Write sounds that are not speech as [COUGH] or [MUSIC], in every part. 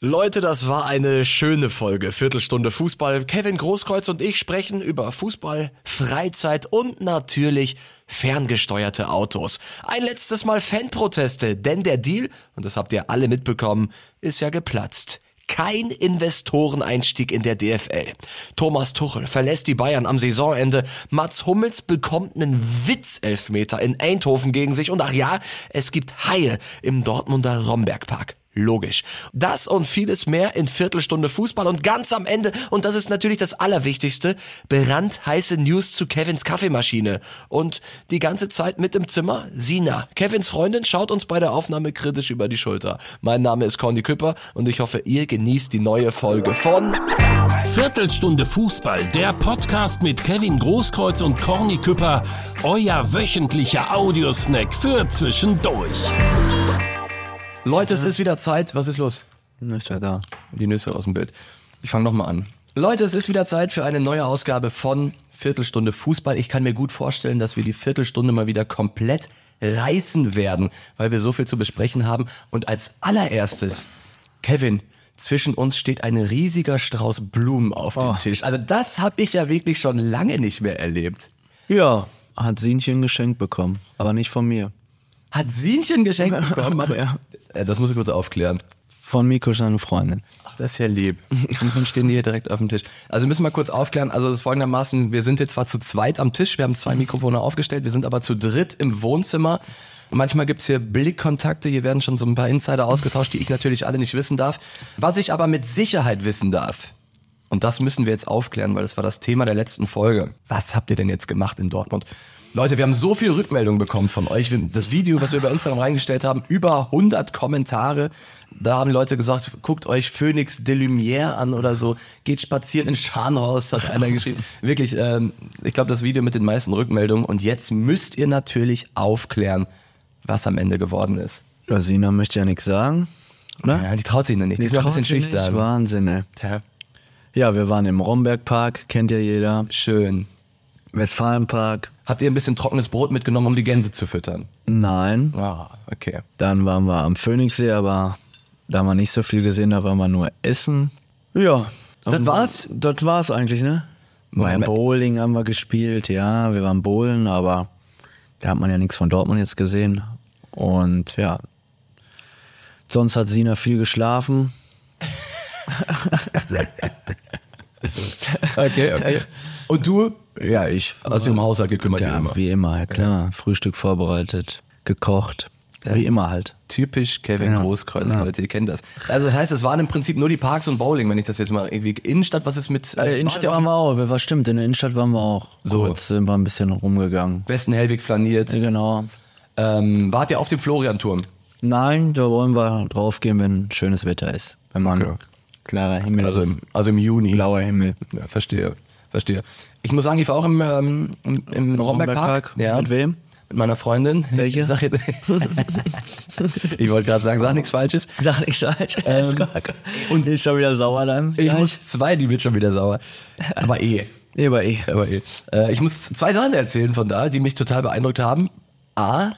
Leute, das war eine schöne Folge. Viertelstunde Fußball. Kevin Großkreuz und ich sprechen über Fußball, Freizeit und natürlich ferngesteuerte Autos. Ein letztes Mal Fanproteste, denn der Deal, und das habt ihr alle mitbekommen, ist ja geplatzt. Kein Investoreneinstieg in der DFL. Thomas Tuchel verlässt die Bayern am Saisonende. Mats Hummels bekommt einen Witzelfmeter in Eindhoven gegen sich. Und ach ja, es gibt Haie im Dortmunder Rombergpark. Logisch. Das und vieles mehr in Viertelstunde Fußball und ganz am Ende, und das ist natürlich das Allerwichtigste, brandheiße News zu Kevins Kaffeemaschine. Und die ganze Zeit mit im Zimmer, Sina. Kevins Freundin schaut uns bei der Aufnahme kritisch über die Schulter. Mein Name ist Conny Küpper und ich hoffe, ihr genießt die neue Folge von Viertelstunde Fußball, der Podcast mit Kevin Großkreuz und Corny Küpper, euer wöchentlicher Audiosnack für zwischendurch. Leute, es ist wieder Zeit. Was ist los? Ja da. Die Nüsse aus dem Bild. Ich fange nochmal an. Leute, es ist wieder Zeit für eine neue Ausgabe von Viertelstunde Fußball. Ich kann mir gut vorstellen, dass wir die Viertelstunde mal wieder komplett reißen werden, weil wir so viel zu besprechen haben. Und als allererstes, Kevin, zwischen uns steht ein riesiger Strauß Blumen auf dem Oh. Tisch. Also das habe ich ja wirklich schon lange nicht mehr erlebt. Ja, hat Sinchen geschenkt bekommen, aber nicht von mir. Hat Sienchen geschenkt [LAUGHS] bekommen? Ja. Äh, Das muss ich kurz aufklären. Von Miko, seine Freundin. Ach, das ist ja lieb. [LAUGHS] Dann stehen die hier direkt auf dem Tisch. Also müssen wir kurz aufklären. Also es ist folgendermaßen, wir sind jetzt zwar zu zweit am Tisch, wir haben zwei Mikrofone aufgestellt, wir sind aber zu dritt im Wohnzimmer. Manchmal gibt's hier Blickkontakte, hier werden schon so ein paar Insider ausgetauscht, die ich natürlich alle nicht wissen darf. Was ich aber mit Sicherheit wissen darf, und das müssen wir jetzt aufklären, weil das war das Thema der letzten Folge. Was habt ihr denn jetzt gemacht in Dortmund? Leute, wir haben so viel Rückmeldungen bekommen von euch. Das Video, was wir bei Instagram reingestellt haben, über 100 Kommentare. Da haben Leute gesagt, guckt euch Phoenix de Lumière an oder so. Geht spazieren in Scharnhorst, hat einer [LAUGHS] geschrieben. Wirklich, ähm, ich glaube, das Video mit den meisten Rückmeldungen. Und jetzt müsst ihr natürlich aufklären, was am Ende geworden ist. Ja, Sina möchte ja nichts sagen. Ne? Ja, die traut sich noch nicht. Die ist noch ein bisschen schüchtern. Wahnsinn, ey. Tja, Ja, wir waren im Rombergpark, kennt ja jeder. schön. Westfalenpark. Habt ihr ein bisschen trockenes Brot mitgenommen, um die Gänse zu füttern? Nein. Ah, okay. Dann waren wir am Phoenixsee, aber da haben wir nicht so viel gesehen, da waren wir nur essen. Ja. Das war's? Das war's eigentlich, ne? Beim. Bowling haben wir gespielt, ja, wir waren bowlen, aber da hat man ja nichts von Dortmund jetzt gesehen. Und ja, sonst hat Sina viel geschlafen. [LAUGHS] Okay, okay. [LAUGHS] Und du Ja, ich hast dich um Haushalt gekümmert, wie ja, immer. wie immer, ja klar. Frühstück vorbereitet, gekocht, wie immer halt. Typisch Kevin Ja. Großkreuz, Ja. Leute, ihr kennt das. Also das heißt, es waren im Prinzip nur die Parks und Bowling, wenn ich das jetzt mal irgendwie Innenstadt, was ist mit Äh, Innenstadt waren wir auch, was stimmt, in der Innenstadt waren wir auch. So. Kurz sind wir ein bisschen rumgegangen. Westen Hellwig flaniert. Genau. Ähm, wart ihr auf dem Florianturm? Nein, da wollen wir drauf gehen, wenn schönes Wetter ist. Wenn man Okay. klarer Himmel Also ist. im, also im Juni. blauer Himmel. Ja, verstehe, verstehe. Ich muss sagen, ich war auch im, ähm, im, im Rombergpark. Ja. Mit wem? Mit meiner Freundin. Welche? [LAUGHS] Sag jetzt, [LAUGHS] ich wollte gerade sagen, sag nichts Falsches. Sag nicht falsch. Ähm, und ist schon wieder sauer dann. Ich Gleich? muss zwei, die wird schon wieder sauer. Aber eh. Aber eh. Aber eh. Äh, ich muss zwei Sachen erzählen von da, die mich total beeindruckt haben. A,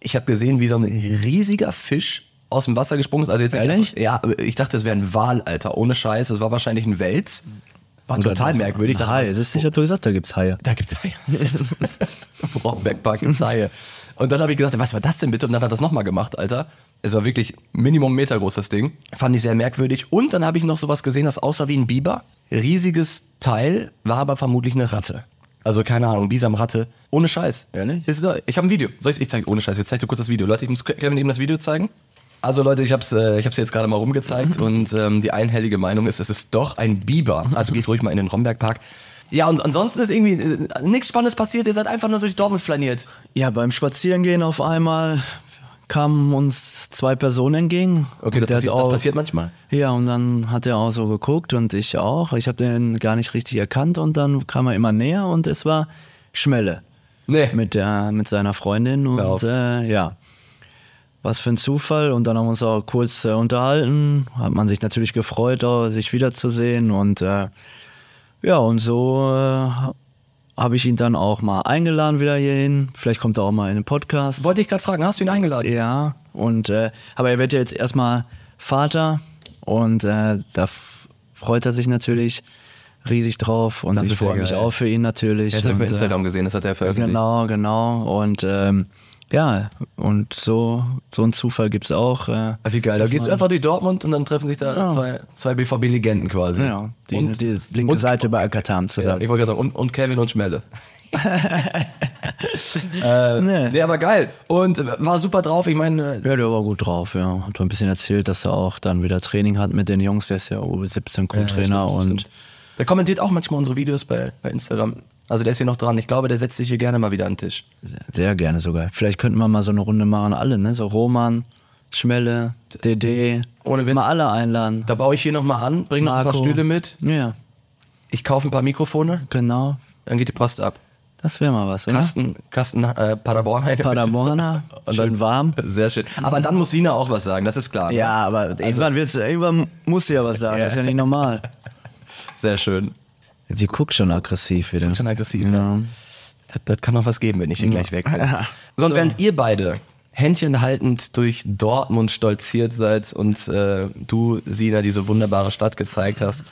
ich habe gesehen, wie so ein riesiger Fisch aus dem Wasser gesprungen ist. Also jetzt Ehrlich? Ja, ich dachte, das wäre ein Wal, Alter. Ohne Scheiß. Das war wahrscheinlich ein Wels. War total merkwürdig. Ich dachte, Haie, es ist sicher, gesagt, da gibt's Haie. da gibt's Haie. [LAUGHS] Im Rombergpark gibt's Haie. Und dann habe ich gesagt, was war das denn bitte? Und dann hat er das nochmal gemacht, Alter. Es war wirklich Minimum Meter groß, das Ding. Fand ich sehr merkwürdig. Und dann habe ich noch sowas gesehen, das aussah wie ein Biber. Riesiges Teil, war aber vermutlich eine Ratte. Also keine Ahnung, Bisamratte. Ohne Scheiß. Ehrlich? Ich habe ein Video. Soll ich, ich zeige ohne Scheiß. Jetzt zeig dir kurz das Video. Leute, ich muss Kevin eben das Video zeigen. Also Leute, ich habe es äh, ich hab's jetzt gerade mal rumgezeigt und ähm, die einhellige Meinung ist, es ist doch ein Biber. Also geht ruhig mal in den Rombergpark. Ja, und ansonsten ist irgendwie äh, nichts Spannendes passiert. Ihr seid einfach nur durch Dortmund flaniert. Ja, beim Spazierengehen auf einmal kamen uns zwei Personen entgegen. Okay, das, passiert, hat das auch- passiert manchmal. Ja, und dann hat er auch so geguckt und ich auch. Ich habe den gar nicht richtig erkannt und dann kam er immer näher und es war Schmelle Nee. mit der mit seiner Freundin und äh, ja. Was für ein Zufall und dann haben wir uns auch kurz äh, unterhalten, hat man sich natürlich gefreut, auch, sich wiederzusehen und äh, ja und so äh, habe ich ihn dann auch mal eingeladen wieder hierhin. Vielleicht kommt er auch mal in den Podcast. Wollte ich gerade fragen, hast du ihn eingeladen? Ja, und äh, aber er wird ja jetzt erstmal Vater Und äh, da freut er sich natürlich riesig drauf und Das ich freue mich auch für ihn natürlich. Das habe ich bei äh, Instagram gesehen, das hat er veröffentlicht. Genau, genau. Und ähm, ja, und so, so einen Zufall gibt's auch. Äh, Ah, Wie geil. Da gehst du einfach durch Dortmund und dann treffen sich da Ja. zwei, zwei BVB-Legenden quasi. Ja, die, und, die linke und- Seite bei Akatam Ja, zusammen. ich wollte gerade sagen, und, und Kevin und Schmelle. [LAUGHS] äh, Nee. nee, aber geil. Und war super drauf. Ich meine, äh, Ja, der war gut drauf, ja. Hat ein bisschen erzählt, dass er auch dann wieder Training hat mit den Jungs. Der ist ja U17 Co-Trainer stimmt, und der kommentiert auch manchmal unsere Videos bei, bei Instagram. Also der ist hier noch dran. Ich glaube, der setzt sich hier gerne mal wieder an den Tisch. sehr gerne sogar. Vielleicht könnten wir mal so eine Runde machen, alle, ne? So Roman, Schmelle, DD. Ohne Witz. Mal alle einladen. Da baue ich hier nochmal an, bringe noch ein paar. Stühle mit. Ja, Ich kaufe ein paar Mikrofone, genau. dann geht die Post ab. Das wäre mal was, oder? Kasten, Kasten äh, Paderborn. [LAUGHS] Paderborner und dann warm. Sehr schön. Aber dann muss Sina auch was sagen, das ist klar. ne? Ja, aber irgendwann, wird's, irgendwann musst du ja was sagen. Das ist ja nicht normal. [LAUGHS] Sehr schön. Die guckt schon aggressiv wieder. Schon aggressiv. Ja. Das, das kann noch was geben, wenn ich hier gleich weg bin. [LAUGHS] So, und während ihr beide Händchen haltend durch Dortmund stolziert seid und äh, du, Sina, diese wunderbare Stadt gezeigt hast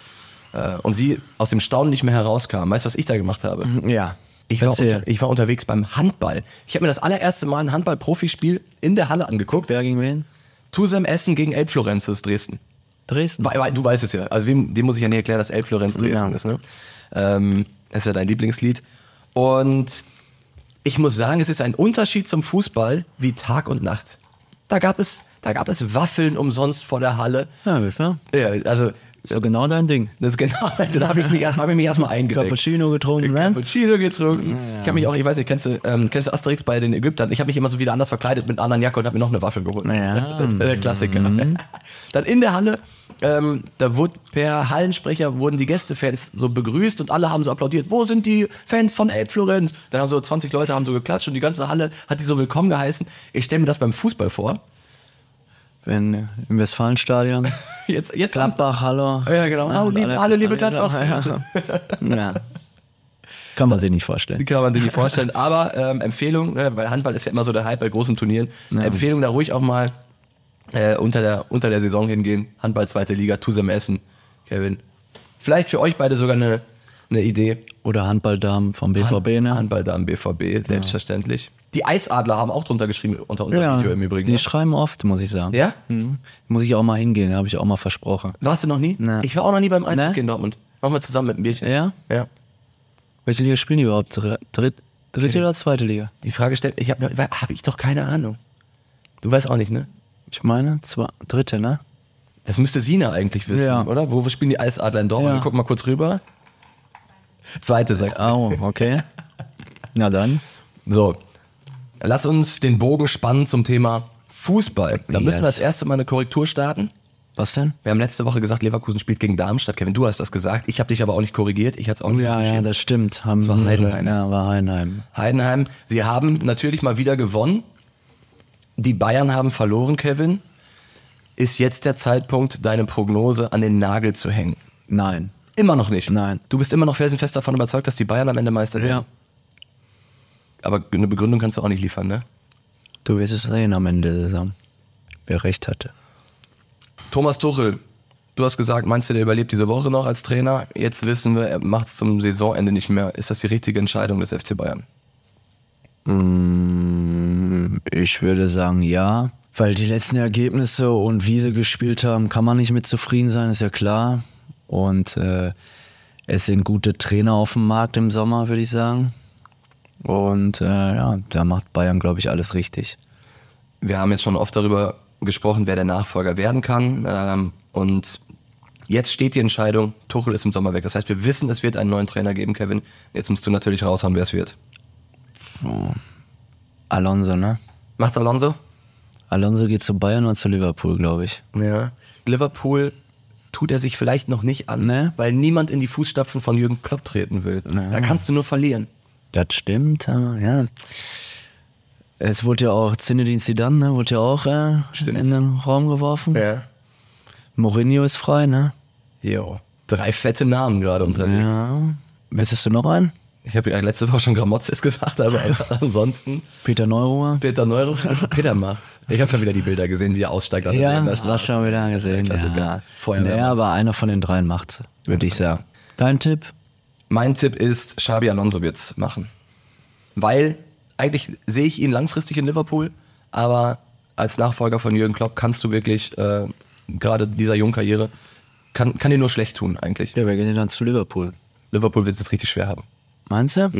äh, und sie aus dem Staunen nicht mehr herauskam, weißt du, was ich da gemacht habe? Ja. Ich war, unter, ich war unterwegs beim Handball. Ich habe mir das allererste Mal ein Handball-Profispiel in der Halle angeguckt. Wer gegen wen? Tusem Essen gegen Elbflorenz ist Dresden. Dresden. Weil, weil, du weißt es ja. Also wem, dem muss ich ja nicht erklären, dass Elbflorenz Dresden Ja. ist. Ne? Ähm, das ist ja dein Lieblingslied. Und ich muss sagen, es ist ein Unterschied zum Fußball wie Tag und Nacht. Da gab es, da gab es Waffeln umsonst vor der Halle. Ja. Ja, also So genau dein Ding. das ist genau, [LAUGHS] da habe ich mich, hab ich mich erstmal eingedeckt. Cappuccino getrunken, ne? Cappuccino getrunken. Ich habe mich auch, ich weiß nicht, kennst du, ähm, kennst du Asterix bei den Ägyptern? Ich habe mich immer so wieder anders verkleidet mit einer anderen Jacke und habe mir noch eine Waffel geholt. Ja. [LAUGHS] Der Klassiker. Dann in der Halle, ähm, da wurde per Hallensprecher wurden die Gästefans so begrüßt und alle haben so applaudiert. Wo sind die Fans von Elbflorenz? Dann haben so 20 Leute haben so geklatscht und die ganze Halle hat die so willkommen geheißen. Ich stelle mir das beim Fußball vor. Wenn im Westfalenstadion. [LAUGHS] Jetzt, jetzt Gladbach, hallo. Ja, genau. Hallo, liebe, hallo, liebe Gladbach. Ja. [LAUGHS] ja. Kann man sich nicht vorstellen. Kann man sich nicht vorstellen. Aber ähm, Empfehlung, ne, weil Handball ist ja immer so der Hype bei großen Turnieren. Empfehlung da ruhig auch mal äh, unter, der, unter der Saison hingehen. Handball zweite Liga, Tusem Essen. Kevin. Vielleicht für euch beide sogar eine, eine Idee. Oder Handballdamen vom BVB, ne? Handball da am BVB, selbstverständlich. Die Eisadler haben auch drunter geschrieben unter unserem Video im Übrigen. die ne? schreiben oft, muss ich sagen. Ja? Mhm. Muss ich auch mal hingehen, habe ich auch mal versprochen. Warst du noch nie? Nee. Ich war auch noch nie beim Eishockey Nee? in Dortmund. Machen wir zusammen mit einem Bierchen. Ja? Ja. Welche Liga spielen die überhaupt? Dr- Dritt, dritte oder zweite Liga? Die Frage stellt, ich habe hab ich doch keine Ahnung. Du weißt auch nicht, ne? Ich meine, zwei, dritte, ne? Das müsste Sina eigentlich wissen, Ja. oder? Wo spielen die Eisadler in Dortmund? Ja. Wir gucken mal kurz rüber. Zweite, sagt sie. Oh, okay. [LAUGHS] Na dann. So, lass uns den Bogen spannen zum Thema Fußball. Da müssen wir das erste Mal eine Korrektur starten. Was denn? Wir haben letzte Woche gesagt, Leverkusen spielt gegen Darmstadt. Kevin, du hast das gesagt. Ich habe dich aber auch nicht korrigiert. Ich hatte es auch nicht Ja, ja, retuschiert. das stimmt. Haben, war Heidenheim. Ja, war Heidenheim. Heidenheim, sie haben natürlich mal wieder gewonnen. Die Bayern haben verloren, Kevin. Ist jetzt der Zeitpunkt, deine Prognose an den Nagel zu hängen? Nein. Immer noch nicht. Nein. Du bist immer noch felsenfest davon überzeugt, dass die Bayern am Ende Meister werden. Ja. Aber eine Begründung kannst du auch nicht liefern, ne? Du wirst es sehen am Ende der Saison. Wer recht hatte. Thomas Tuchel, du hast gesagt, meinst du, der überlebt diese Woche noch als Trainer? Jetzt wissen wir, er macht es zum Saisonende nicht mehr. Ist das die richtige Entscheidung des FC Bayern? Mm, Ich würde sagen ja, weil die letzten Ergebnisse und wie sie gespielt haben, kann man nicht mit zufrieden sein, ist ja klar. Und äh, es sind gute Trainer auf dem Markt im Sommer, würde ich sagen. Und äh, ja, da macht Bayern, glaube ich, alles richtig. Wir haben jetzt schon oft darüber gesprochen, wer der Nachfolger werden kann. Ähm, und jetzt steht die Entscheidung, Tuchel ist im Sommer weg. Das heißt, wir wissen, es wird einen neuen Trainer geben, Kevin. Jetzt musst du natürlich raushauen, wer es wird. Alonso, ne? Macht's Alonso? Alonso geht zu Bayern oder zu Liverpool, glaube ich. Ja. Liverpool tut er sich vielleicht noch nicht an, Nee. weil niemand in die Fußstapfen von Jürgen Klopp treten will. Da kannst du nur verlieren. Das stimmt, ja. Es wurde ja auch Zinedine Zidane, ne, wurde ja auch äh, in den Raum geworfen. Ja. Mourinho ist frei, ne? Jo. Drei fette Namen gerade unterwegs. Ja. Wissest du noch einen? Ich habe ja letzte Woche schon Gramozis [LAUGHS] gesagt, aber [LAUGHS] ansonsten. Peter Neuruhr. Peter Neuruhr. Peter macht's. Ich habe schon wieder die Bilder gesehen, wie er aussteigt an der Ja, Sebener hast schon wieder gesehen. Klassiker. Ja. Feuerwehrmann. Naja, aber einer von den dreien macht's, würde ich sagen. Dein Tipp? Mein Tipp ist, Xabi Alonso wird's machen. Weil eigentlich sehe ich ihn langfristig in Liverpool, aber als Nachfolger von Jürgen Klopp kannst du wirklich, äh, gerade dieser jungen Karriere, kann, kann dir nur schlecht tun eigentlich. Ja, wir gehen dann zu Liverpool. Liverpool wird es richtig schwer haben. Meinst du?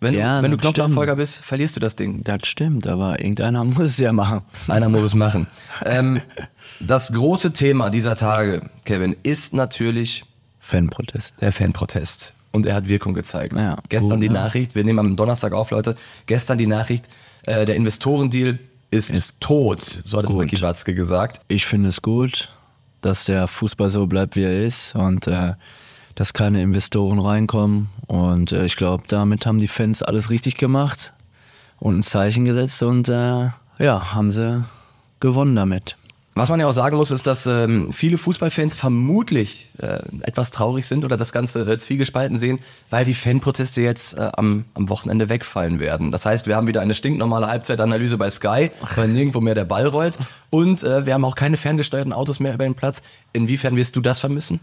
Wenn, Ja, du, wenn du Klopp-Nachfolger bist, verlierst du das Ding. Das stimmt, aber irgendeiner [LAUGHS] muss es ja machen. Einer muss es machen. Ähm, das große Thema dieser Tage, Kevin, ist natürlich Fanprotest. der Fanprotest. Und er hat Wirkung gezeigt. Ja, Gestern gut, die ja. Nachricht, wir nehmen am Donnerstag auf, Leute. Gestern die Nachricht, äh, der Investorendeal ist, Ist tot, so hat es. Ricky Watzke gesagt. Ich finde es gut, dass der Fußball so bleibt, wie er ist und äh, dass keine Investoren reinkommen. Und äh, ich glaube, damit haben die Fans alles richtig gemacht und ein Zeichen gesetzt und äh, ja, haben sie gewonnen damit. Was man ja auch sagen muss, ist, dass ähm, viele Fußballfans vermutlich äh, etwas traurig sind oder das Ganze äh, zwiegespalten sehen, weil die Fanproteste jetzt äh, am, am Wochenende wegfallen werden. Das heißt, wir haben wieder eine stinknormale Halbzeitanalyse bei Sky, weil nirgendwo mehr der Ball rollt. Und äh, wir haben auch keine ferngesteuerten Autos mehr über den Platz. Inwiefern wirst du das vermissen?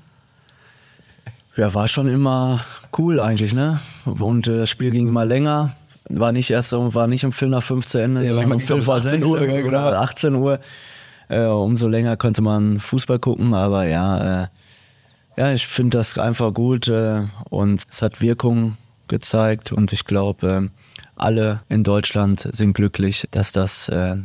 Ja, war schon immer cool eigentlich, ne? Und äh, das Spiel ging immer länger. War nicht erst um, war nicht um Viertel nach fünf zu Ende, Ja, sondern manchmal um Viertel vor 18 sechs Uhr, genau. oder 18 Uhr. Äh, umso länger konnte man Fußball gucken, aber ja, äh, ja, ich finde das einfach gut äh, und es hat Wirkung gezeigt und ich glaube, äh, alle in Deutschland sind glücklich, dass das äh,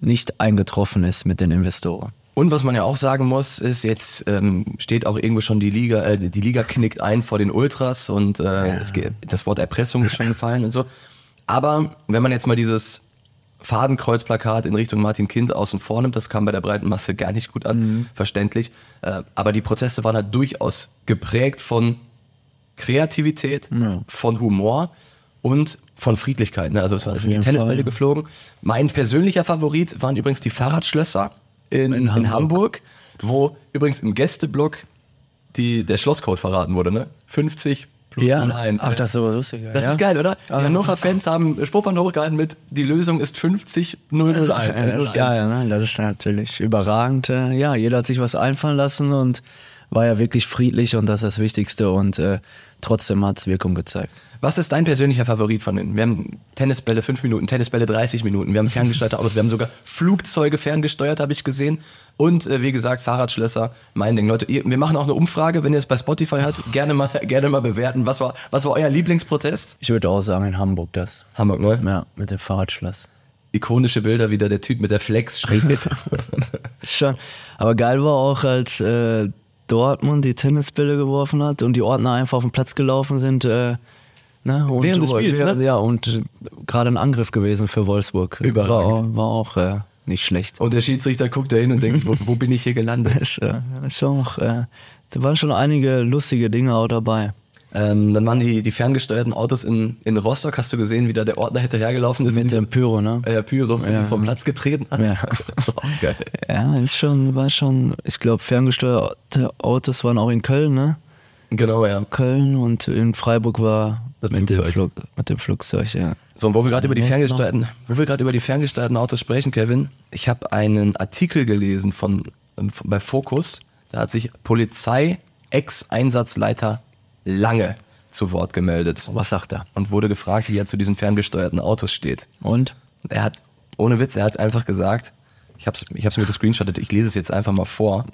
nicht eingetroffen ist mit den Investoren. Und was man ja auch sagen muss, ist, jetzt ähm, steht auch irgendwo schon die Liga, äh, die Liga knickt ein vor den Ultras und äh, geht, das Wort Erpressung ist schon gefallen und so. Aber wenn man jetzt mal dieses Fadenkreuzplakat in Richtung Martin Kind außen vor nimmt, das kam bei der breiten Masse gar nicht gut an, verständlich. Äh, aber die Proteste waren halt durchaus geprägt von Kreativität, von Humor und von Friedlichkeit. Ne? Also es, war, die Tennisbälle Fall. geflogen. Mein persönlicher Favorit waren übrigens die Fahrradschlösser in, in, Hamburg. Hamburg. wo übrigens im Gästeblock die, der Schlosscode verraten wurde. Ne? 50 plus 01. ach, das ist aber lustig. Das ja? ist geil, oder? Die Ah. Hannover-Fans haben Spruchband hochgehalten mit, die Lösung ist 50 001. Ja, das ist geil, ne? Das ist natürlich überragend. äh, Ja, jeder hat sich was einfallen lassen und war ja wirklich friedlich und das ist das Wichtigste und äh, trotzdem hat es Wirkung gezeigt. Was ist dein persönlicher Favorit von denen? Wir haben Tennisbälle 5 Minuten, Tennisbälle 30 Minuten, wir haben ferngesteuerte Autos, wir haben sogar Flugzeuge ferngesteuert, habe ich gesehen. Und äh, wie gesagt, Fahrradschlösser, mein Ding. Leute, ihr, wir machen auch eine Umfrage, wenn ihr es bei Spotify habt, gerne mal, [LAUGHS] gerne mal bewerten. Was war, was war euer Lieblingsprotest? Ich würde auch sagen, in Hamburg das. Hamburg, ne? Ja, mit dem Fahrradschloss. Ikonische Bilder, wie da der Typ mit der Flex steht. [LAUGHS] Schon. Aber geil war auch, als äh, Dortmund die Tennisbälle geworfen hat und die Ordner einfach auf den Platz gelaufen sind. Äh, ne? und, Während des Spiels, ne? Ja, und äh, gerade ein Angriff gewesen für Wolfsburg. Überragend. War, war auch äh, nicht schlecht. Und der Schiedsrichter guckt da hin und denkt, wo, wo bin ich hier gelandet? [LAUGHS] Das, äh, schon noch, äh, da waren schon einige lustige Dinge auch dabei. Ähm, dann waren die, die ferngesteuerten Autos in, in Rostock, hast du gesehen, wie da der Ordner hinterhergelaufen ist? Mit dem Pyro, ne? äh, Pyro, Ja. die vom Platz getreten hat. Ja. [LAUGHS] Das war auch geil. Ja, ist schon, war schon, ich glaube, ferngesteuerte Autos waren auch in Köln, ne? Genau, ja. Köln und in Freiburg war Das mit, dem Flugzeug. Flug, mit dem Flugzeug, ja. So, und wo wir gerade über die ferngesteuerten, wo wir gerade über die ferngesteuerten Autos sprechen, Kevin, ich habe einen Artikel gelesen von, ähm, von bei Focus. Da hat sich Polizei Ex-Einsatzleiter Lange zu Wort gemeldet Was sagt er? und wurde gefragt, wie er zu diesen ferngesteuerten Autos steht. Und? Er hat, ohne Witz, er hat einfach gesagt, ich hab's, ich hab's mir gescreenshottet, ich lese es jetzt einfach mal vor.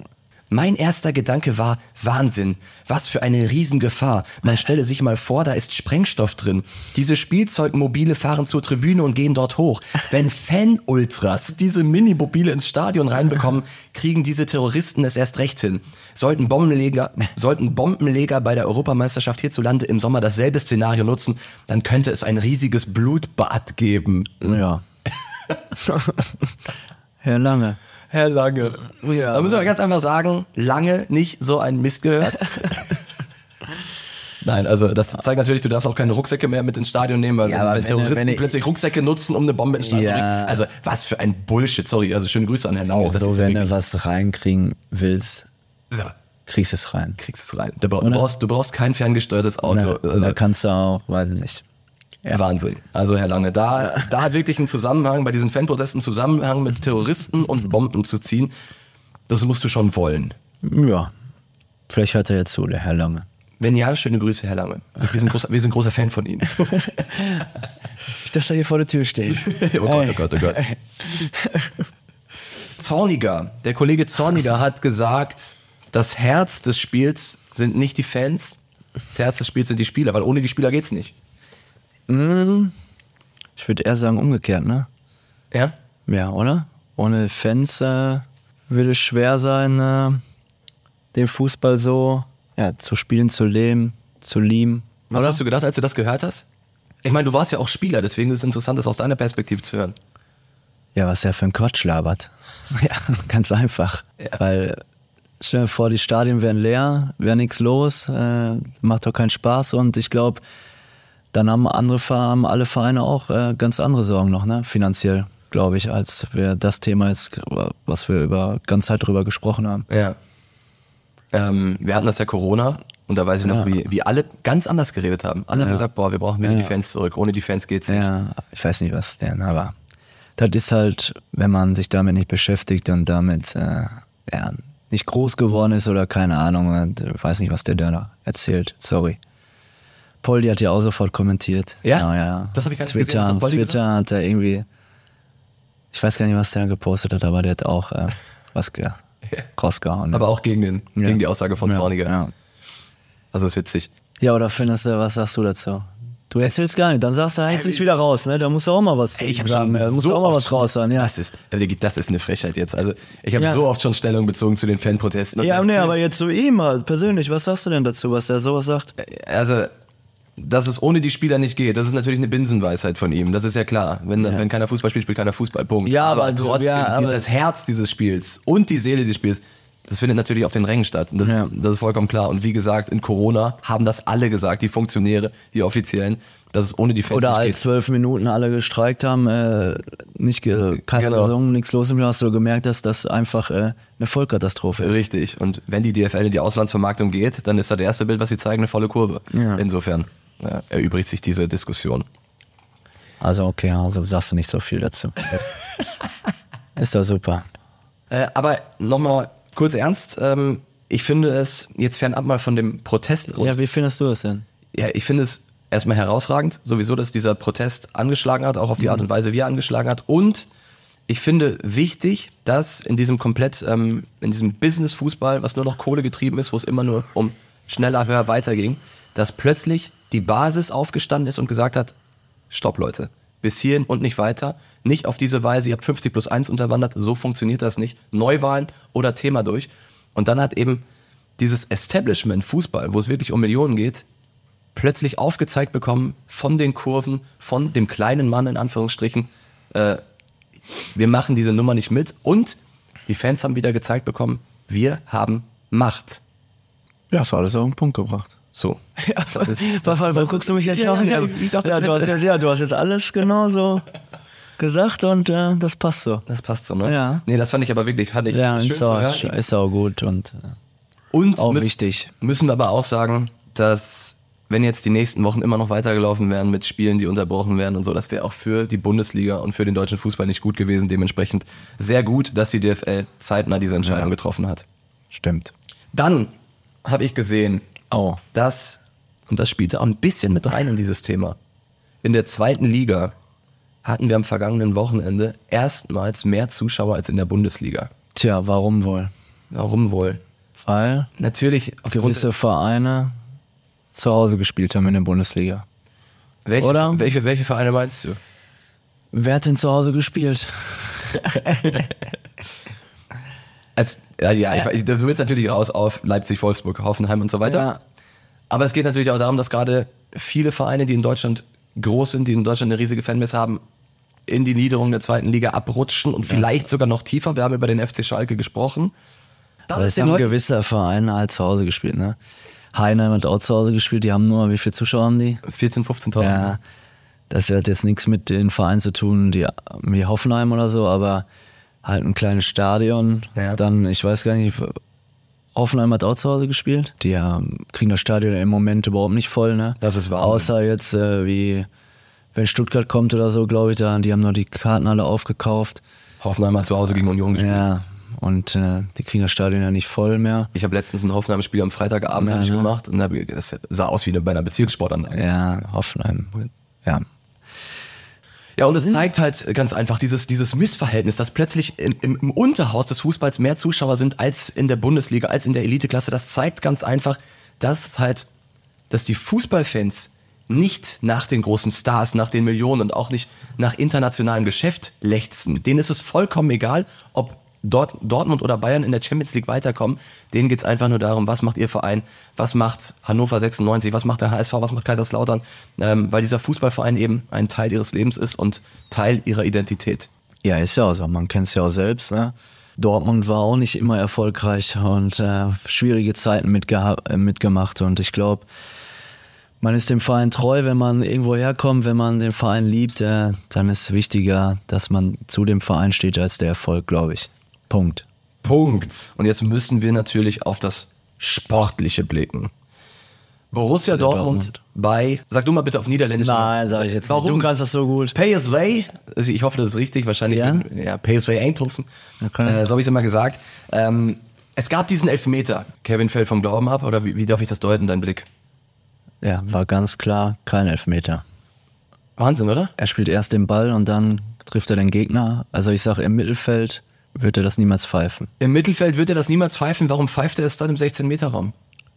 Mein erster Gedanke war Wahnsinn. Was für eine Riesengefahr. Man stelle sich mal vor, da ist Sprengstoff drin. Diese Spielzeugmobile fahren zur Tribüne und gehen dort hoch. Wenn Fan-Ultras diese Minimobile ins Stadion reinbekommen, kriegen diese Terroristen es erst recht hin. Sollten Bombenleger, sollten Bombenleger bei der Europameisterschaft hierzulande im Sommer dasselbe Szenario nutzen, dann könnte es ein riesiges Blutbad geben. Ja. [LAUGHS] Herr Lange. Herr Lange. Ja, da müssen wir ganz einfach sagen, lange nicht so ein Mist gehört. [LAUGHS] Nein, also das zeigt natürlich, du darfst auch keine Rucksäcke mehr mit ins Stadion nehmen, weil Ja, wenn, Terroristen wenn ich- plötzlich Rucksäcke nutzen, um eine Bombe ins Stadion zu Ja. bringen. Also was für ein Bullshit, sorry, also schöne Grüße an Herrn Lange. Auch Das so, ist wenn du was reinkriegen willst. so. kriegst es rein. Kriegst es rein. Du, bra- du, brauchst, du brauchst kein ferngesteuertes Auto. Na, Also, da kannst du auch, weiß ich nicht. Wahnsinn. Also Herr Lange, da, da hat wirklich ein Zusammenhang, bei diesen Fanprotesten Zusammenhang mit Terroristen und Bomben zu ziehen, das musst du schon wollen. Ja. Vielleicht hört er jetzt zu, der Herr Lange. Wenn ja, schöne Grüße, Herr Lange. Wir sind großer, wir sind großer Fan von Ihnen. Ich [LAUGHS] dass er hier vor der Tür steht. [LAUGHS] Oh Gott, oh Gott, oh Gott. Zorniger, der Kollege Zorniger hat gesagt, das Herz des Spiels sind nicht die Fans, das Herz des Spiels sind die Spieler, weil ohne die Spieler geht's nicht. Ich würde eher sagen umgekehrt, ne? Ja? Ja, oder? Ohne Fans äh, würde es schwer sein, äh, den Fußball so ja, zu spielen, zu leben, zu lieben. Was oder? hast du gedacht, als du das gehört hast? Ich meine, du warst ja auch Spieler, deswegen ist es interessant, das aus deiner Perspektive zu hören. Ja, was er für ein Quatsch labert. [LAUGHS] ja, ganz einfach. Ja. Weil, stell dir vor, die Stadien wären leer, wäre nichts los, äh, macht doch keinen Spaß und ich glaube, dann haben andere haben alle Vereine auch äh, ganz andere Sorgen noch, ne? Finanziell, glaube ich, als wir das Thema jetzt, was wir über ganz Zeit drüber gesprochen haben. Ja. Ähm, wir hatten das ja Corona und da weiß ich noch, Ja. wie, wie alle ganz anders geredet haben. Alle haben Ja. gesagt, boah, wir brauchen wieder Ja. die Fans zurück. Ohne die Fans geht's nicht. Ja, ich weiß nicht, was denn, aber das ist halt, wenn man sich damit nicht beschäftigt und damit äh, ja, nicht groß geworden ist oder keine Ahnung, ich weiß nicht, was der da erzählt. Sorry. Poldi hat ja auch sofort kommentiert. Ja? ja. Das hab ich gar nicht Twitter, gesehen. Twitter hat er irgendwie, ich weiß gar nicht, was der gepostet hat, aber der hat auch äh, [LAUGHS] was ge rausgehauen. Aber auch gegen, den, Ja. gegen die Aussage von ja, Zorniger. Ja. Also ist witzig. ja, oder findest du, was sagst du dazu? Du erzählst gar nicht, dann sagst du, jetzt nicht wieder raus, ne? Da musst du auch mal was Ey, ich sagen. Da musst so du auch mal was raushauen, ja. Das ist, äh, das ist eine Frechheit jetzt. Also ich habe Ja. so oft schon Stellung bezogen zu den Fanprotesten. Ja, nee, aber jetzt so ihm halt, persönlich, was sagst du denn dazu, was der sowas sagt? also dass es ohne die Spieler nicht geht, das ist natürlich eine Binsenweisheit von ihm. Das ist ja klar. Wenn, wenn keiner Fußball spielt, spielt keiner Fußball. Punkt. Ja, aber, aber- trotzdem, ja, aber- das Herz dieses Spiels und die Seele des Spiels, das findet natürlich auf den Rängen statt. Das, Ja. das ist vollkommen klar. Und wie gesagt, in Corona haben das alle gesagt, die Funktionäre, die Offiziellen, dass es ohne die Fans Oder nicht als geht. zwölf Minuten alle gestreikt haben, äh, nicht ge keiner Genau. gesungen, nichts los im Jahr, hast du gemerkt, dass das einfach äh, eine Vollkatastrophe ist. Richtig. Und wenn die DFL in die Auslandsvermarktung geht, dann ist das erste Bild, was sie zeigen, eine volle Kurve. Ja. Insofern ja, erübrigt sich diese Diskussion. Also okay, also sagst du nicht so viel dazu. [LAUGHS] ist doch super. Äh, aber nochmal kurz ernst. Ähm, ich finde es jetzt fernab mal von dem Protest. Ja, wie findest du es denn? ja, ich finde es erstmal herausragend, sowieso, dass dieser Protest angeschlagen hat, auch auf die Art und Weise, wie er angeschlagen hat. Und ich finde wichtig, dass in diesem komplett, ähm, in diesem Business-Fußball, was nur noch Kohle getrieben ist, wo es immer nur um schneller, höher weiterging, dass plötzlich die Basis aufgestanden ist und gesagt hat, stopp Leute, bis hierhin und nicht weiter, nicht auf diese Weise, ihr habt 50 plus 1 unterwandert, so funktioniert das nicht, Neuwahlen oder Thema durch. Und dann hat eben dieses Establishment Fußball, wo es wirklich um Millionen geht, plötzlich aufgezeigt bekommen von den Kurven, von dem kleinen Mann in Anführungsstrichen, äh, wir machen diese Nummer nicht mit und die Fans haben wieder gezeigt bekommen, wir haben Macht. Ja, hast du alles auf den Punkt gebracht. So. Das ist, Was, was, was guckst du mich jetzt Ja, noch ja, an? ja, ich dachte, ja, du hast jetzt, ja, du hast jetzt alles genau so gesagt und äh, das passt so. das passt so, ne? Ja. Nee, das fand ich aber wirklich, fand ich Ja, schön ist zu auch, hören. ist auch gut und äh, Und auch müssen, wichtig. müssen wir aber auch sagen, dass wenn jetzt die nächsten Wochen immer noch weitergelaufen wären mit Spielen, die unterbrochen werden und so, das wäre auch für die Bundesliga und für den deutschen Fußball nicht gut gewesen. Dementsprechend sehr gut, dass die DFL zeitnah diese Entscheidung getroffen hat. Stimmt. Dann habe ich gesehen, Oh. dass, und das spielte auch ein bisschen mit rein in dieses Thema, in der zweiten Liga hatten wir am vergangenen Wochenende erstmals mehr Zuschauer als in der Bundesliga. Tja, warum wohl? Warum wohl? Weil Natürlich gewisse Vereine zu Hause gespielt haben in der Bundesliga. welche, oder? Welche, welche Vereine meinst du? Wer hat denn zu Hause gespielt? [LAUGHS] Als, ja, ja, Ich, ich, du willst natürlich raus auf Leipzig, Wolfsburg, Hoffenheim und so weiter. Ja. Aber es geht natürlich auch darum, dass gerade viele Vereine, die in Deutschland groß sind, die in Deutschland eine riesige Fanbase haben, in die Niederung der zweiten Liga abrutschen und vielleicht sogar noch tiefer. Wir haben über den FC Schalke gesprochen. Das Also es haben gewisse Vereine halt zu Hause gespielt, ne? Heinheim hat auch zu Hause gespielt, die haben nur, wie viele Zuschauer haben die? 14.000, 15.000. Ja, das hat jetzt nichts mit den Vereinen zu tun, die, wie Hoffenheim oder so, aber halt ein kleines Stadion. Ja. Dann, ich weiß gar nicht, Hoffenheim hat auch zu Hause gespielt. Die ja, kriegen das Stadion im Moment überhaupt nicht voll, ne? Das ist Wahnsinn. Außer jetzt äh, wie, wenn Stuttgart kommt oder so, glaube ich, da, die haben nur die Karten alle aufgekauft. Hoffenheim hat zu Hause gegen Union gespielt. Ja, und äh, die kriegen das Stadion ja nicht voll mehr. Ich habe letztens ein Hoffenheim-Spiel am Freitagabend Ja, ne? gemacht und hab, das sah aus wie eine, bei einer Beziehungssportanlage. Ja, Hoffenheim. Ja, Ja, und es zeigt halt ganz einfach dieses, dieses Missverhältnis, dass plötzlich im, im, im Unterhaus des Fußballs mehr Zuschauer sind als in der Bundesliga, als in der Eliteklasse. Das zeigt ganz einfach, dass halt, dass die Fußballfans nicht nach den großen Stars, nach den Millionen und auch nicht nach internationalem Geschäft lechzen. Denen ist es vollkommen egal, ob Dort, Dortmund oder Bayern in der Champions League weiterkommen. Denen geht's einfach nur darum, was macht ihr Verein, was macht Hannover 96, was macht der HSV, was macht Kaiserslautern, ähm, weil dieser Fußballverein eben ein Teil ihres Lebens ist und Teil ihrer Identität. Ja, ist ja auch so. Man kennt es ja auch selbst. Ne? Dortmund war auch nicht immer erfolgreich und äh, schwierige Zeiten äh, mitgemacht. Und ich glaube, man ist dem Verein treu, wenn man irgendwo herkommt, wenn man den Verein liebt, äh, dann ist es wichtiger, dass man zu dem Verein steht als der Erfolg, glaube ich. Punkt. Punkt. Und jetzt müssen wir natürlich auf das Sportliche blicken. Borussia Dortmund, Dortmund. bei, sag du mal bitte auf Niederländisch. Nein, sage ich jetzt Warum? nicht. Du kannst das so gut. PSV, also ich hoffe, das ist richtig, wahrscheinlich Ja? ja, PSV Eindhoven, Okay. äh, so habe ich es immer gesagt. Ähm, es gab diesen Elfmeter. Kevin fällt vom Glauben ab, oder wie, wie darf ich das deuten, dein Blick? Ja, war ganz klar kein Elfmeter. Wahnsinn, oder? Er spielt erst den Ball und dann trifft er den Gegner. Also ich sage, im Mittelfeld wird er das niemals pfeifen. Im Mittelfeld wird er das niemals pfeifen. Warum pfeift er es dann im 16-Meter-Raum?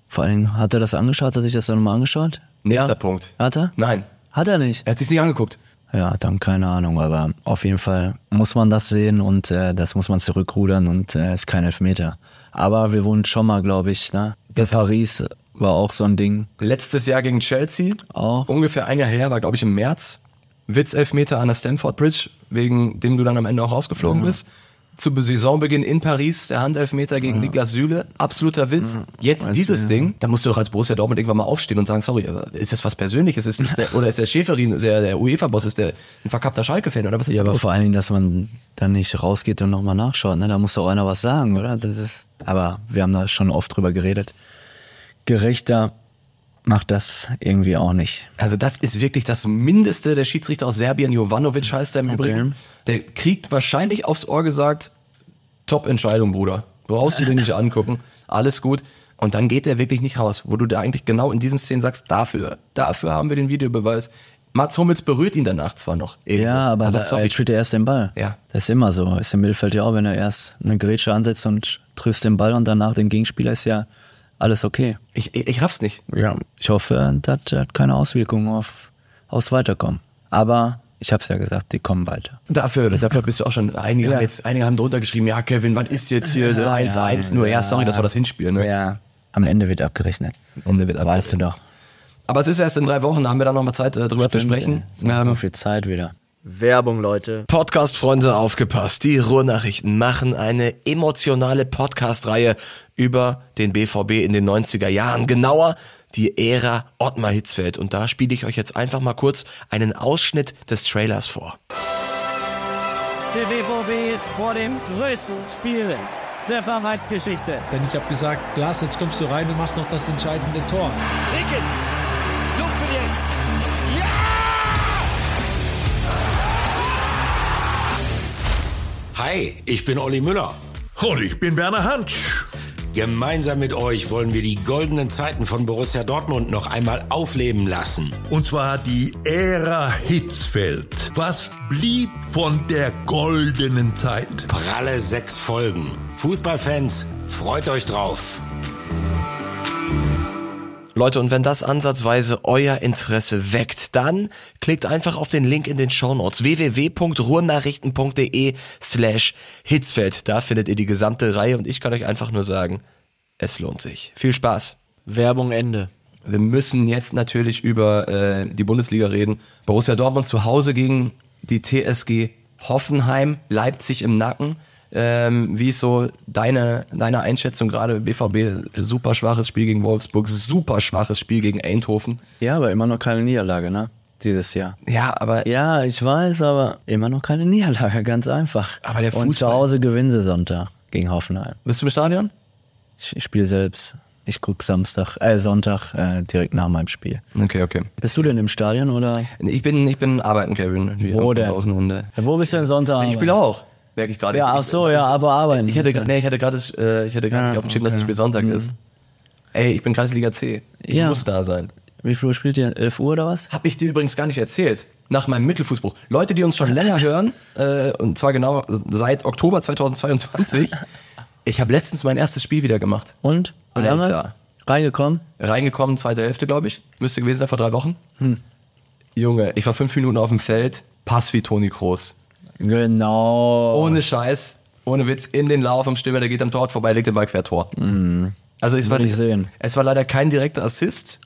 Vor allem, hat er das angeschaut? Hat er sich das dann nochmal angeschaut? Nächster ja. Punkt. Hat er? Nein, Hat er nicht? er hat sich nicht angeguckt. Ja, dann keine Ahnung, aber auf jeden Fall muss man das sehen und äh, das muss man zurückrudern und äh, ist kein Elfmeter. Aber wir wurden schon mal, glaube ich, ne? Das Paris war auch so ein Ding. Letztes Jahr gegen Chelsea, Auch. ungefähr ein Jahr her, war glaube ich im März, Witz-Elfmeter an der Stamford Bridge, wegen dem du dann am Ende auch rausgeflogen bist. Zu Saisonbeginn in Paris, der Handelfmeter gegen Niklas Süle, absoluter Witz. Jetzt Weißt dieses ja. Ding, da musst du doch als Borussia Dortmund irgendwann mal aufstehen und sagen, sorry, ist das was Persönliches? Ist, der, [LAUGHS] oder ist der Schäferin, der, der UEFA-Boss, ist der ein verkappter Schalke-Fan oder was ist Ja, aber los? vor allen Dingen, dass man dann nicht rausgeht und nochmal nachschaut, ne? Da muss doch einer was sagen, oder? Ist, aber wir haben da schon oft drüber geredet. Gerechter macht das irgendwie auch nicht. Also das ist wirklich das Mindeste. Der Schiedsrichter aus Serbien, Jovanovic heißt er im Übrigen, der kriegt wahrscheinlich aufs Ohr gesagt, Top-Entscheidung, Bruder. Brauchst du dir nicht angucken. Alles gut. Und dann geht der wirklich nicht raus, wo du da eigentlich genau in diesen Szenen sagst, dafür, dafür haben wir den Videobeweis. Mats Hummels berührt ihn danach zwar noch. irgendwo. Ja, aber, da, sorry. er spielt er erst den Ball. Ja. Das ist immer so. Ist im Mittelfeld ja auch, wenn er erst eine Grätsche ansetzt und triffst den Ball und danach den Gegenspieler, ist ja alles okay. ich, ich, ich raff's nicht. Ja. Ich hoffe, das hat keine Auswirkungen auf, aufs Weiterkommen. Aber ich habe es ja gesagt, die kommen weiter. Dafür, dafür bist du auch schon, einige, [LAUGHS] Ja. haben jetzt, einige haben drunter geschrieben, ja Kevin, was ist jetzt hier 1-1? Nur ja, sorry, das war das Hinspiel. Ne? Ja. Am Ende wird abgerechnet. Ende wird Weißt du doch. Aber es ist erst in drei Wochen, da haben wir dann noch mal Zeit, äh, drüber zu sprechen. Es ist noch so Ähm, viel Zeit wieder. Werbung, Leute. Podcast-Freunde, aufgepasst. Die Ruhrnachrichten machen eine emotionale Podcast-Reihe über den BVB in den 90er Jahren. Genauer die Ära Ottmar Hitzfeld. Und da spiele ich euch jetzt einfach mal kurz einen Ausschnitt des Trailers vor. Der BVB vor dem größten Spiel der Vereinsgeschichte. Denn ich habe gesagt, Glas, jetzt kommst du rein und machst noch das entscheidende Tor. Ricken, lupfen jetzt. Hi, ich bin Olli Müller. Und ich bin Werner Hansch. Gemeinsam mit euch wollen wir die goldenen Zeiten von Borussia Dortmund noch einmal aufleben lassen. Und zwar die Ära Hitzfeld. Was blieb von der goldenen Zeit? Pralle sechs Folgen. Fußballfans, freut euch drauf. Leute, und wenn das ansatzweise euer Interesse weckt, dann klickt einfach auf den Link in den Shownotes www.ruhrnachrichten.de slash Hitzfeld. Da findet ihr die gesamte Reihe und ich kann euch einfach nur sagen, es lohnt sich. Viel Spaß. Werbung Ende. Wir müssen jetzt natürlich über äh, die Bundesliga reden. Borussia Dortmund zu Hause gegen die TSG Hoffenheim, Leipzig im Nacken. Ähm, wie ist so deine, deine Einschätzung gerade? BVB, super schwaches Spiel gegen Wolfsburg, super schwaches Spiel gegen Eindhoven. Ja, aber immer noch keine Niederlage, ne? Dieses Jahr. Ja, aber Ja, ich weiß, aber immer noch keine Niederlage, ganz einfach. Aber der Und zu Fußball- Hause gewinnen sie Sonntag gegen Hoffenheim. bist du im Stadion? Ich, ich spiele selbst. Ich gucke Samstag, äh, Sonntag äh, direkt nach meinem Spiel. Okay, okay. Bist du denn im Stadion oder? Ich bin, ich bin arbeiten, Kevin. wie Wo denn? Wo bist du denn Sonntag? Ich spiele auch. Merke ich gerade. Ja, ach so, ja, aber arbeiten. Ich hatte, nee, ich hatte gerade, äh, ich hatte gerade Ah, nicht auf dem Schirm, dass das okay. Spiel Sonntag ist. Ey, ich bin Kreisliga C. Ich Ja. muss da sein. Wie viel Uhr spielt ihr? 11 Uhr oder was? Hab ich dir übrigens gar nicht erzählt. Nach meinem Mittelfußbruch. Leute, die uns schon länger hören, äh, und zwar genau seit Oktober 2022. Ich habe letztens mein erstes Spiel wieder gemacht. Und? Und Alter. Reingekommen? Reingekommen, zweite Hälfte, glaube ich. Müsste gewesen sein vor drei Wochen. Hm. Junge, ich war fünf Minuten auf dem Feld. Pass wie Toni Kroos. Genau. Ohne Scheiß, ohne Witz, in den Lauf am Stürmer, der geht am Tor vorbei, legt den Ball quer Tor. Also es war, ich sehen. es war leider kein direkter Assist.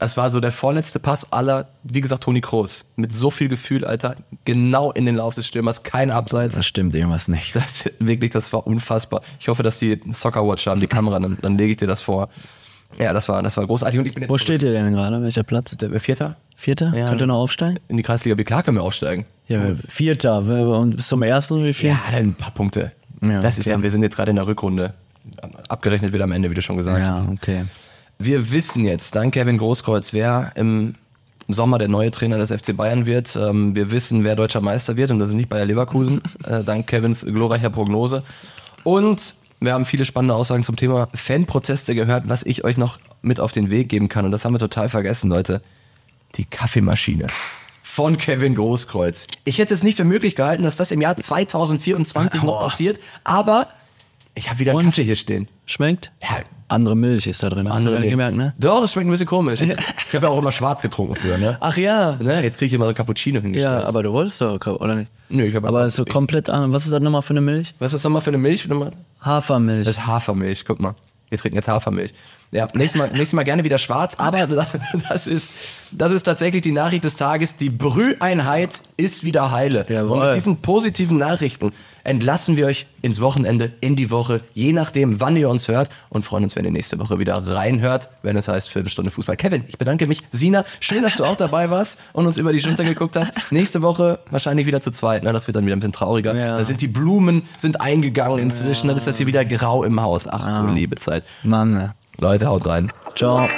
Es war so der vorletzte Pass aller, wie gesagt, Toni Kroos. Mit so viel Gefühl, Alter. Genau in den Lauf des Stürmers, kein Abseits. Das stimmt irgendwas nicht. Das, wirklich, das war unfassbar. Ich hoffe, dass die Soccer Watch haben, die Kamera, dann, dann lege ich dir das vor. Ja, das war, das war großartig. Und ich bin jetzt Wo steht ihr denn gerade? Welcher Platz? der Vierter Vierter? Ja. Könnt ihr noch aufsteigen? in die Kreisliga B. Klar können wir aufsteigen. Ja, Vierter. Und bis zum ersten wie viel? Ja, dann ein paar Punkte. Ja, das ist okay. ja, wir sind jetzt gerade in der Rückrunde. Abgerechnet wird am Ende, wie du schon gesagt Ja, hast. okay. Wir wissen jetzt, dank Kevin Großkreuz, wer im Sommer der neue Trainer des FC Bayern wird. Ähm, wir wissen, wer deutscher Meister wird und das ist nicht Bayer Leverkusen, [LAUGHS] äh, dank Kevins glorreicher Prognose. Und wir haben viele spannende Aussagen zum Thema Fanproteste gehört, was ich euch noch mit auf den Weg geben kann. Und das haben wir total vergessen, Leute. Die Kaffeemaschine von Kevin Großkreuz. Ich hätte es nicht für möglich gehalten, dass das im Jahr 2024 noch passiert, aber ich habe wieder Und? Kaffee hier stehen. Schmeckt? Ja, Andere Milch ist da drin. Hast du andere gar nicht gemerkt, ne? Doch, es schmeckt ein bisschen komisch. Ich habe ja auch immer schwarz getrunken früher, ne? Ach ja. ne? Jetzt kriege ich immer so Cappuccino hingestellt. Ja, aber du wolltest doch, oder nicht? Nö, ich habe Aber ist so komplett an. Was ist das nochmal für eine Milch? Was ist das nochmal für eine Milch? Hafermilch. Das ist Hafermilch, guck mal. Wir trinken jetzt Hafermilch. Ja, nächstes Mal, nächstes Mal gerne wieder schwarz, aber [LAUGHS] das, das, ist, das ist tatsächlich die Nachricht des Tages. Die Brüheinheit ist wieder heile. Jawohl. Und mit diesen positiven Nachrichten entlassen wir euch ins Wochenende, in die Woche, je nachdem, wann ihr uns hört und freuen uns, wenn ihr nächste Woche wieder reinhört, wenn es heißt Viertelstunde Fußball. Kevin, ich bedanke mich. Sina, schön, dass du auch dabei warst und uns über die Schulter geguckt hast. Nächste Woche wahrscheinlich wieder zu zweit. Ne? Das wird dann wieder ein bisschen trauriger. Ja. Da sind die Blumen sind eingegangen inzwischen. Dann ist das hier wieder grau im Haus. Ach du liebe Zeit. Mann. Leute, haut rein. Ciao.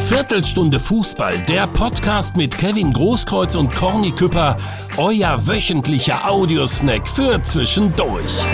Viertelstunde Fußball, der Podcast mit Kevin Großkreuz und Corny Küpper, euer wöchentlicher Audiosnack für zwischendurch.